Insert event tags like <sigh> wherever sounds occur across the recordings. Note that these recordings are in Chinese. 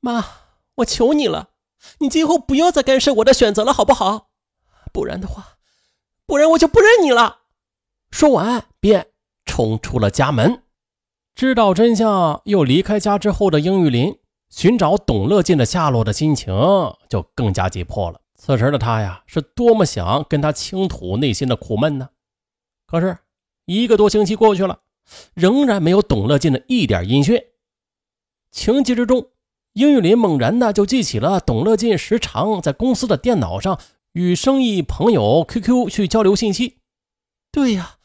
妈，我求你了，你今后不要再干涉我的选择了，好不好？不然的话，不然我就不认你了。说完，便冲出了家门。知道真相又离开家之后的英玉林，寻找董乐进的下落的心情就更加急迫了。此时的他呀，是多么想跟他倾吐内心的苦闷呢？可是，一个多星期过去了，仍然没有董乐进的一点音讯。情急之中，英玉林猛然的就记起了董乐进时常在公司的电脑上与生意朋友 QQ 去交流信息。对呀，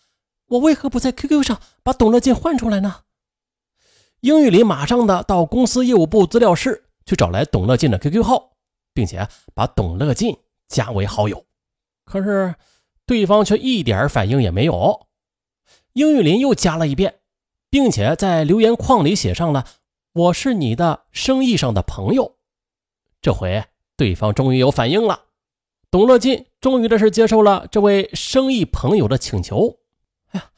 我为何不在 QQ 上把董乐进换出来呢？英玉林马上的到公司业务部资料室去找来董乐进的 QQ 号。并且把董乐进加为好友，可是对方却一点反应也没有。英玉林又加了一遍，并且在留言框里写上了“我是你的生意上的朋友”。这回对方终于有反应了，董乐进终于的是接受了这位生意朋友的请求。哎呀，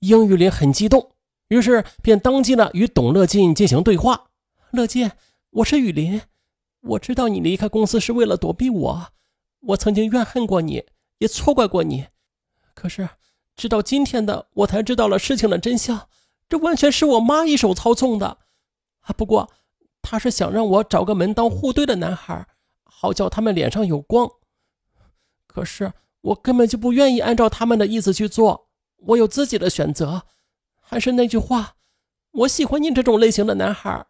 英玉林很激动，于是便当即呢与董乐进进行对话：“乐进，我是雨林。”我知道你离开公司是为了躲避我，我曾经怨恨过你，也错怪过你。可是，直到今天的我才知道了事情的真相，这完全是我妈一手操纵的。不过他是想让我找个门当户对的男孩，好叫他们脸上有光。可是我根本就不愿意按照他们的意思去做，我有自己的选择。还是那句话，我喜欢你这种类型的男孩。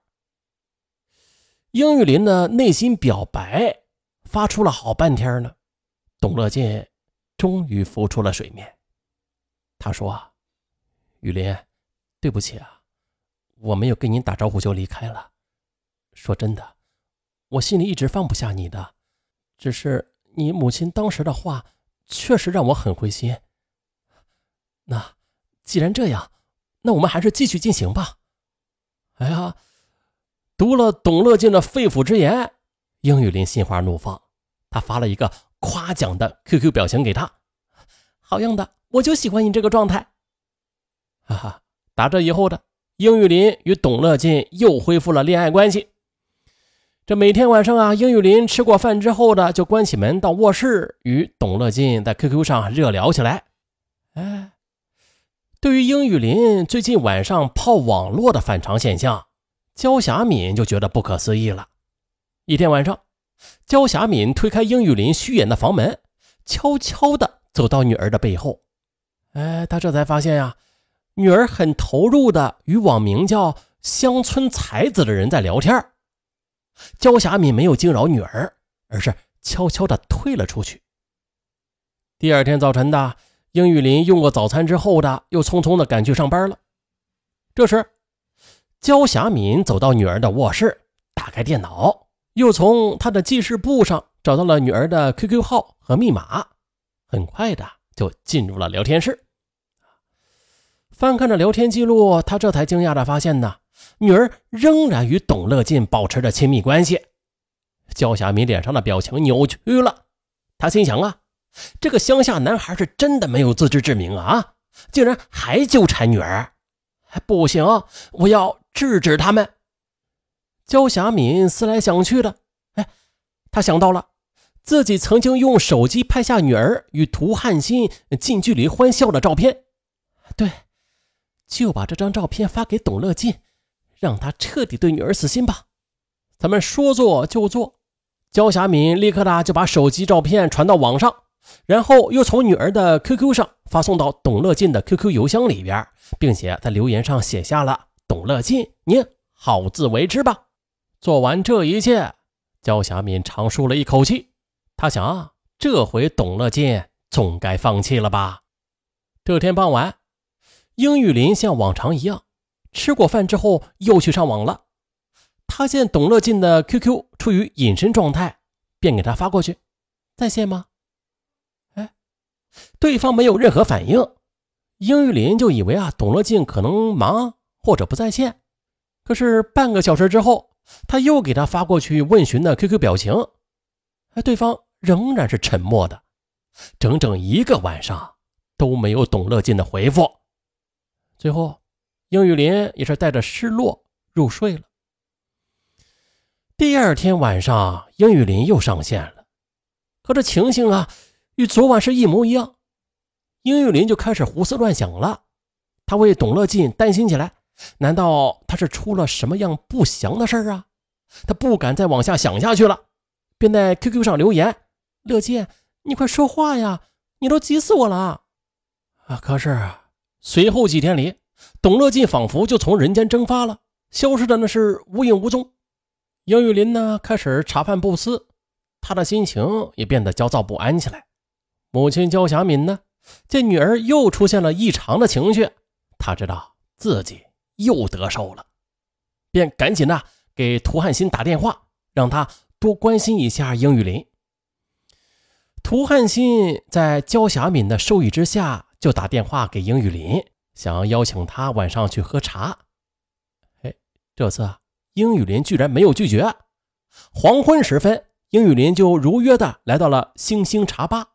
英玉林的内心表白发出了好半天呢，董乐进终于浮出了水面。他说：“雨林，对不起啊，我没有跟您打招呼就离开了。说真的，我心里一直放不下你的，只是你母亲当时的话确实让我很灰心。那既然这样，那我们还是继续进行吧。”哎呀。读了董乐进的肺腑之言，英玉林心花怒放，他发了一个夸奖的 QQ 表情给他，好样的，我就喜欢你这个状态。哈哈，打这以后的英玉林与董乐进又恢复了恋爱关系。这每天晚上啊，英玉林吃过饭之后呢就关起门到卧室与董乐进在 QQ 上热聊起来。哎，对于英玉林最近晚上泡网络的反常现象。焦霞敏就觉得不可思议了。一天晚上，焦霞敏推开英玉林虚掩的房门，悄悄地走到女儿的背后。哎，她这才发现呀，女儿很投入的与网名叫“乡村才子”的人在聊天。焦霞敏没有惊扰女儿，而是悄悄的退了出去。第二天早晨的，英玉林用过早餐之后的，又匆匆的赶去上班了。这时，焦霞敏走到女儿的卧室，打开电脑，又从她的记事簿上找到了女儿的 QQ 号和密码，很快的就进入了聊天室。翻看着聊天记录，他这才惊讶的发现呢，女儿仍然与董乐进保持着亲密关系。焦霞敏脸上的表情扭曲了，他心想啊，这个乡下男孩是真的没有自知之明啊，竟然还纠缠女儿。不行，我要制止他们。焦霞敏思来想去的，哎，他想到了自己曾经用手机拍下女儿与涂汉新近距离欢笑的照片，对，就把这张照片发给董乐进，让他彻底对女儿死心吧。咱们说做就做，焦霞敏立刻的就把手机照片传到网上。然后又从女儿的 QQ 上发送到董乐进的 QQ 邮箱里边，并且在留言上写下了“董乐进，您好自为之吧。”做完这一切，焦霞敏长舒了一口气。他想，这回董乐进总该放弃了吧。这天傍晚，英玉林像往常一样吃过饭之后又去上网了。他见董乐进的 QQ 处于隐身状态，便给他发过去：“在线吗？”哎对方没有任何反应，英玉林就以为啊，董乐进可能忙或者不在线。可是半个小时之后，他又给他发过去问询的 QQ 表情，对方仍然是沉默的，整整一个晚上都没有董乐进的回复。最后，英玉林也是带着失落入睡了。第二天晚上，英玉林又上线了，可这情形啊，与昨晚是一模一样。英玉林就开始胡思乱想了，他为董乐进担心起来。难道他是出了什么样不祥的事啊？他不敢再往下想下去了，便在 QQ 上留言：“乐进，你快说话呀！你都急死我了！”啊！可是随后几天里，董乐进仿佛就从人间蒸发了，消失的那是无影无踪。英玉林呢，开始茶饭不思，他的心情也变得焦躁不安起来。母亲焦霞敏呢，见女儿又出现了异常的情绪，她知道自己。又得手了，便赶紧呐给涂汉新打电话，让他多关心一下英玉林。涂汉新在焦霞敏的授意之下，就打电话给英玉林，想邀请他晚上去喝茶。哎，这次英玉林居然没有拒绝。黄昏时分，英玉林就如约的来到了星星茶吧，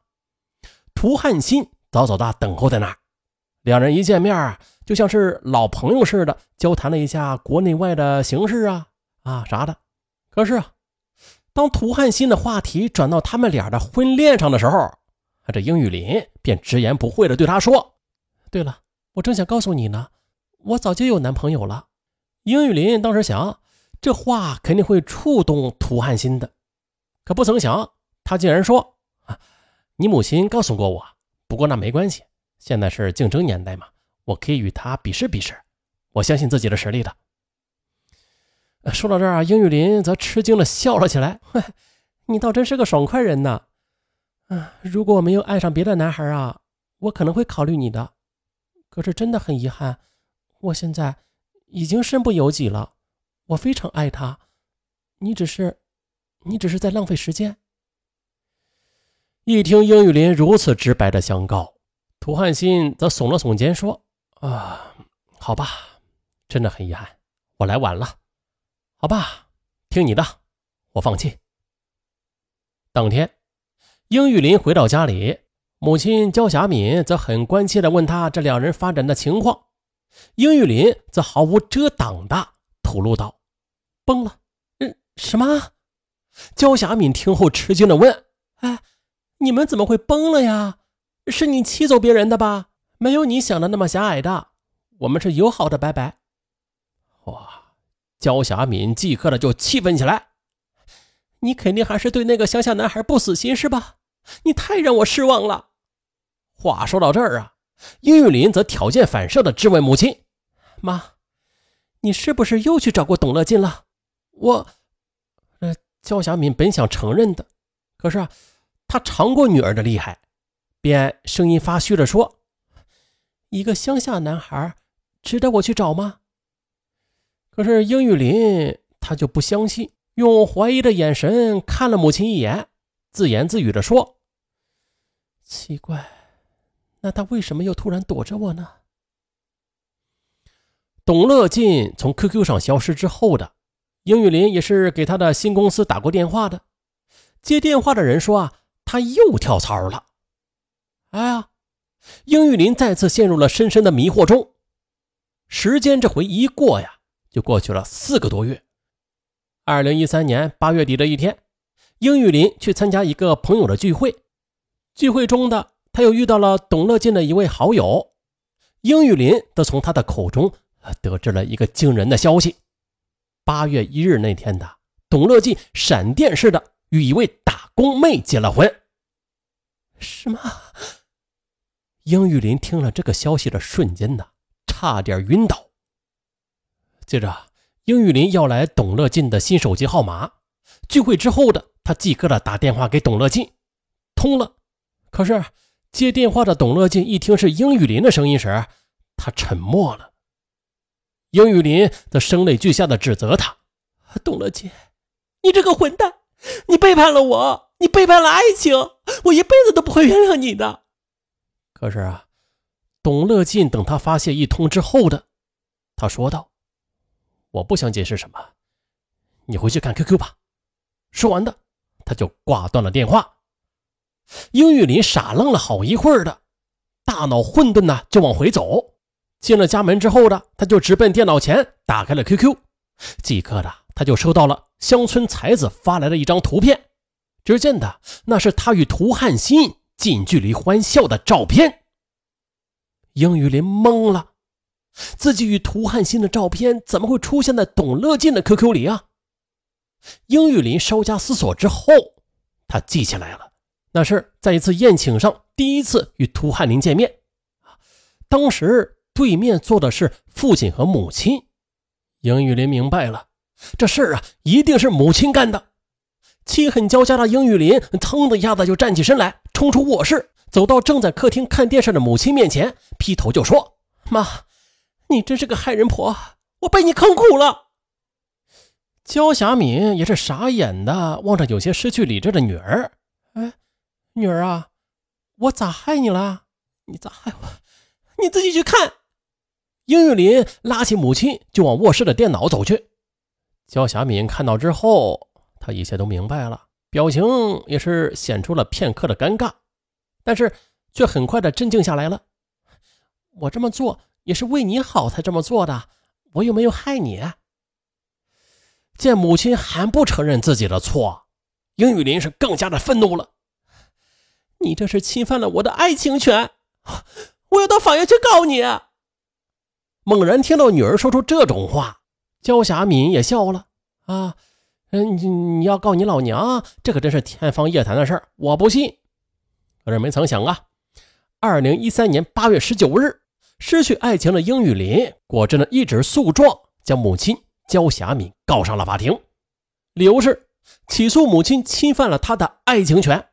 涂汉新早早的等候在那儿。两人一见面啊，就像是老朋友似的，交谈了一下国内外的形势啊啊啥的。可是啊，当涂汉新的话题转到他们俩的婚恋上的时候，这英玉林便直言不讳的对他说：“对了，我正想告诉你呢，我早就有男朋友了。”英玉林当时想，这话肯定会触动涂汉新的，可不曾想，他竟然说：“啊，你母亲告诉过我，不过那没关系。”现在是竞争年代嘛，我可以与他比试比试，我相信自己的实力的。说到这儿啊，英玉林则吃惊的笑了起来：“ <laughs> 你倒真是个爽快人呐！啊，如果我没有爱上别的男孩啊，我可能会考虑你的。可是真的很遗憾，我现在已经身不由己了。我非常爱他，你只是，你只是在浪费时间。”一听英语林如此直白的相告。涂汉新则耸了耸肩说：“啊，好吧，真的很遗憾，我来晚了。好吧，听你的，我放弃。”当天，英玉林回到家里，母亲焦霞敏则很关切地问他这两人发展的情况。英玉林则毫无遮挡地吐露道：“崩了。”“嗯，什么？”焦霞敏听后吃惊地问：“哎，你们怎么会崩了呀？”是你气走别人的吧？没有你想的那么狭隘的，我们是友好的拜拜。哇！焦霞敏即刻的就气愤起来。你肯定还是对那个乡下男孩不死心是吧？你太让我失望了。话说到这儿啊，殷玉林则条件反射的质问母亲：“妈，你是不是又去找过董乐进了？”我……呃，焦霞敏本想承认的，可是啊，他尝过女儿的厉害。便声音发虚的说：“一个乡下男孩，值得我去找吗？”可是英玉林他就不相信，用怀疑的眼神看了母亲一眼，自言自语的说：“奇怪，那他为什么又突然躲着我呢？”董乐进从 QQ 上消失之后的，英玉林也是给他的新公司打过电话的，接电话的人说啊，他又跳槽了。哎呀，英玉林再次陷入了深深的迷惑中。时间这回一过呀，就过去了四个多月。二零一三年八月底的一天，英玉林去参加一个朋友的聚会，聚会中的他又遇到了董乐进的一位好友。英玉林则从他的口中得知了一个惊人的消息：八月一日那天的，董乐进闪电似的与一位打工妹结了婚。什么？英玉林听了这个消息的瞬间呢，差点晕倒。接着，英玉林要来董乐进的新手机号码。聚会之后的他即刻的打电话给董乐进，通了。可是接电话的董乐进一听是英玉林的声音时，他沉默了。英玉林则声泪俱下的指责他：“董乐进，你这个混蛋，你背叛了我，你背叛了爱情，我一辈子都不会原谅你的。”可是啊，董乐进等他发泄一通之后的，他说道：“我不想解释什么，你回去看 QQ 吧。”说完的，他就挂断了电话。英玉林傻愣了好一会儿的，大脑混沌的就往回走。进了家门之后的，他就直奔电脑前，打开了 QQ，即刻的他就收到了乡村才子发来的一张图片。只见的那是他与涂汉新近距离欢笑的照片。英玉林懵了，自己与涂汉新的照片怎么会出现在董乐进的 QQ 里啊？英玉林稍加思索之后，他记起来了，那是在一次宴请上第一次与涂汉林见面。当时对面坐的是父亲和母亲。英玉林明白了，这事啊，一定是母亲干的。气恨交加的英玉林腾的一下子就站起身来，冲出卧室，走到正在客厅看电视的母亲面前，劈头就说：“妈，你真是个害人婆，我被你坑苦了。”焦霞敏也是傻眼的望着有些失去理智的女儿：“哎，女儿啊，我咋害你了？你咋害我？你自己去看。”英玉林拉起母亲就往卧室的电脑走去。焦霞敏看到之后。她一切都明白了，表情也是显出了片刻的尴尬，但是却很快的镇静下来了。我这么做也是为你好才这么做的，我又没有害你。见母亲还不承认自己的错，英雨林是更加的愤怒了。你这是侵犯了我的爱情权，我要到法院去告你。猛然听到女儿说出这种话，焦霞敏也笑了啊。嗯，你你要告你老娘，这可真是天方夜谭的事儿，我不信。可是没曾想啊，二零一三年八月十九日，失去爱情的英雨林果真的一纸诉状，将母亲焦霞敏告上了法庭，理由是起诉母亲侵犯了他的爱情权。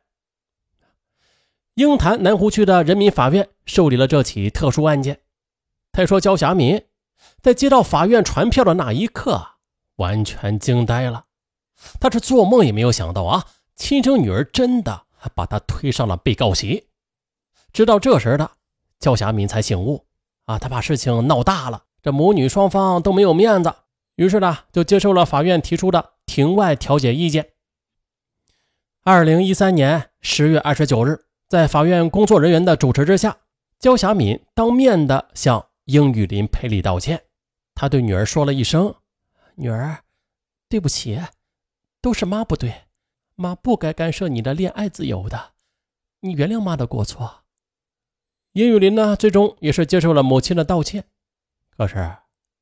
鹰潭南湖区的人民法院受理了这起特殊案件。他说，焦霞敏在接到法院传票的那一刻，完全惊呆了。他是做梦也没有想到啊，亲生女儿真的把他推上了被告席。直到这时的焦霞敏才醒悟啊，他怕事情闹大了，这母女双方都没有面子，于是呢就接受了法院提出的庭外调解意见。二零一三年十月二十九日，在法院工作人员的主持之下，焦霞敏当面的向英雨林赔礼道歉。他对女儿说了一声：“女儿，对不起。”都是妈不对，妈不该干涉你的恋爱自由的，你原谅妈的过错。殷雨林呢，最终也是接受了母亲的道歉。可是，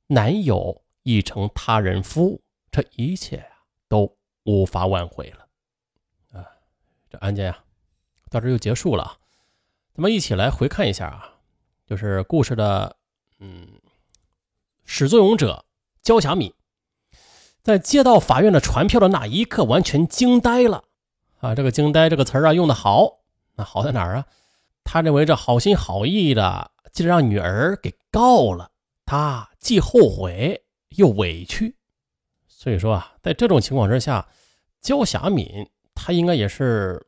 男友已成他人夫，这一切啊都无法挽回了。啊，这案件呀，到这就结束了。咱们一起来回看一下啊，就是故事的嗯始作俑者焦霞敏。在接到法院的传票的那一刻，完全惊呆了啊！这个“惊呆”这个词啊，用的好。那好在哪儿啊？他认为这好心好意的，竟让女儿给告了，他既后悔又委屈。所以说啊，在这种情况之下，焦霞敏她应该也是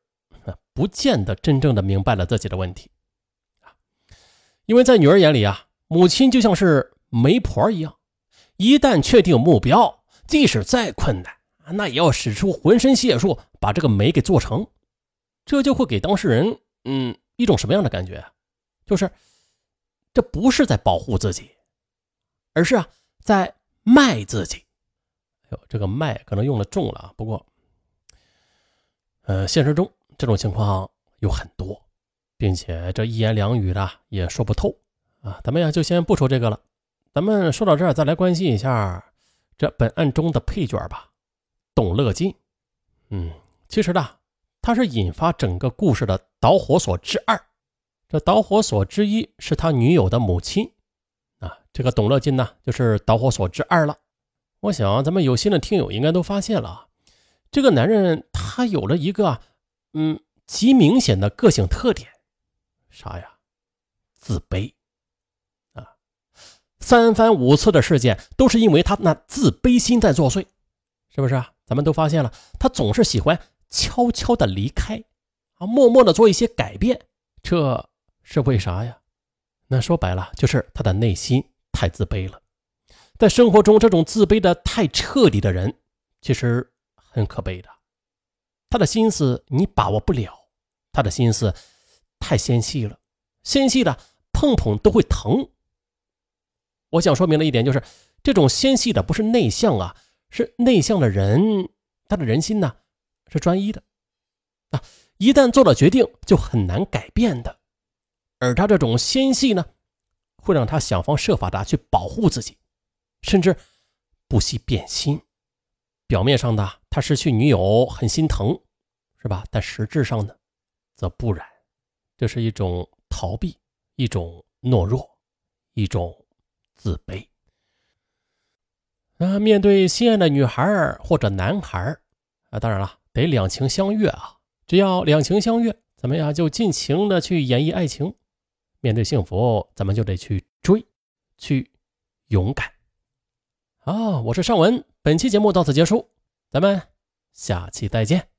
不见得真正的明白了自己的问题，因为在女儿眼里啊，母亲就像是媒婆一样，一旦确定目标。即使再困难，那也要使出浑身解数把这个媒给做成，这就会给当事人，嗯，一种什么样的感觉？就是这不是在保护自己，而是啊，在卖自己。哎呦，这个卖可能用的重了啊。不过，呃，现实中这种情况有很多，并且这一言两语的也说不透啊。咱们呀，就先不说这个了，咱们说到这儿，再来关心一下。这本案中的配角吧，董乐进，嗯，其实呢，他是引发整个故事的导火索之二。这导火索之一是他女友的母亲，啊，这个董乐金呢，就是导火索之二了。我想咱们有心的听友应该都发现了，这个男人他有了一个，嗯，极明显的个性特点，啥呀？自卑啊。三番五次的事件都是因为他那自卑心在作祟，是不是啊？咱们都发现了，他总是喜欢悄悄的离开，啊，默默的做一些改变，这是为啥呀？那说白了，就是他的内心太自卑了。在生活中，这种自卑的太彻底的人，其实很可悲的。他的心思你把握不了，他的心思太纤细了，纤细的碰碰都会疼。我想说明的一点就是，这种纤细的不是内向啊，是内向的人，他的人心呢是专一的啊，一旦做了决定就很难改变的。而他这种纤细呢，会让他想方设法的去保护自己，甚至不惜变心。表面上呢，他失去女友很心疼，是吧？但实质上呢，则不然，这是一种逃避，一种懦弱，一种自卑。那面对心爱的女孩或者男孩啊，当然了，得两情相悦啊。只要两情相悦，咱们呀就尽情的去演绎爱情。面对幸福，咱们就得去追，去勇敢。啊，我是尚文，本期节目到此结束，咱们下期再见。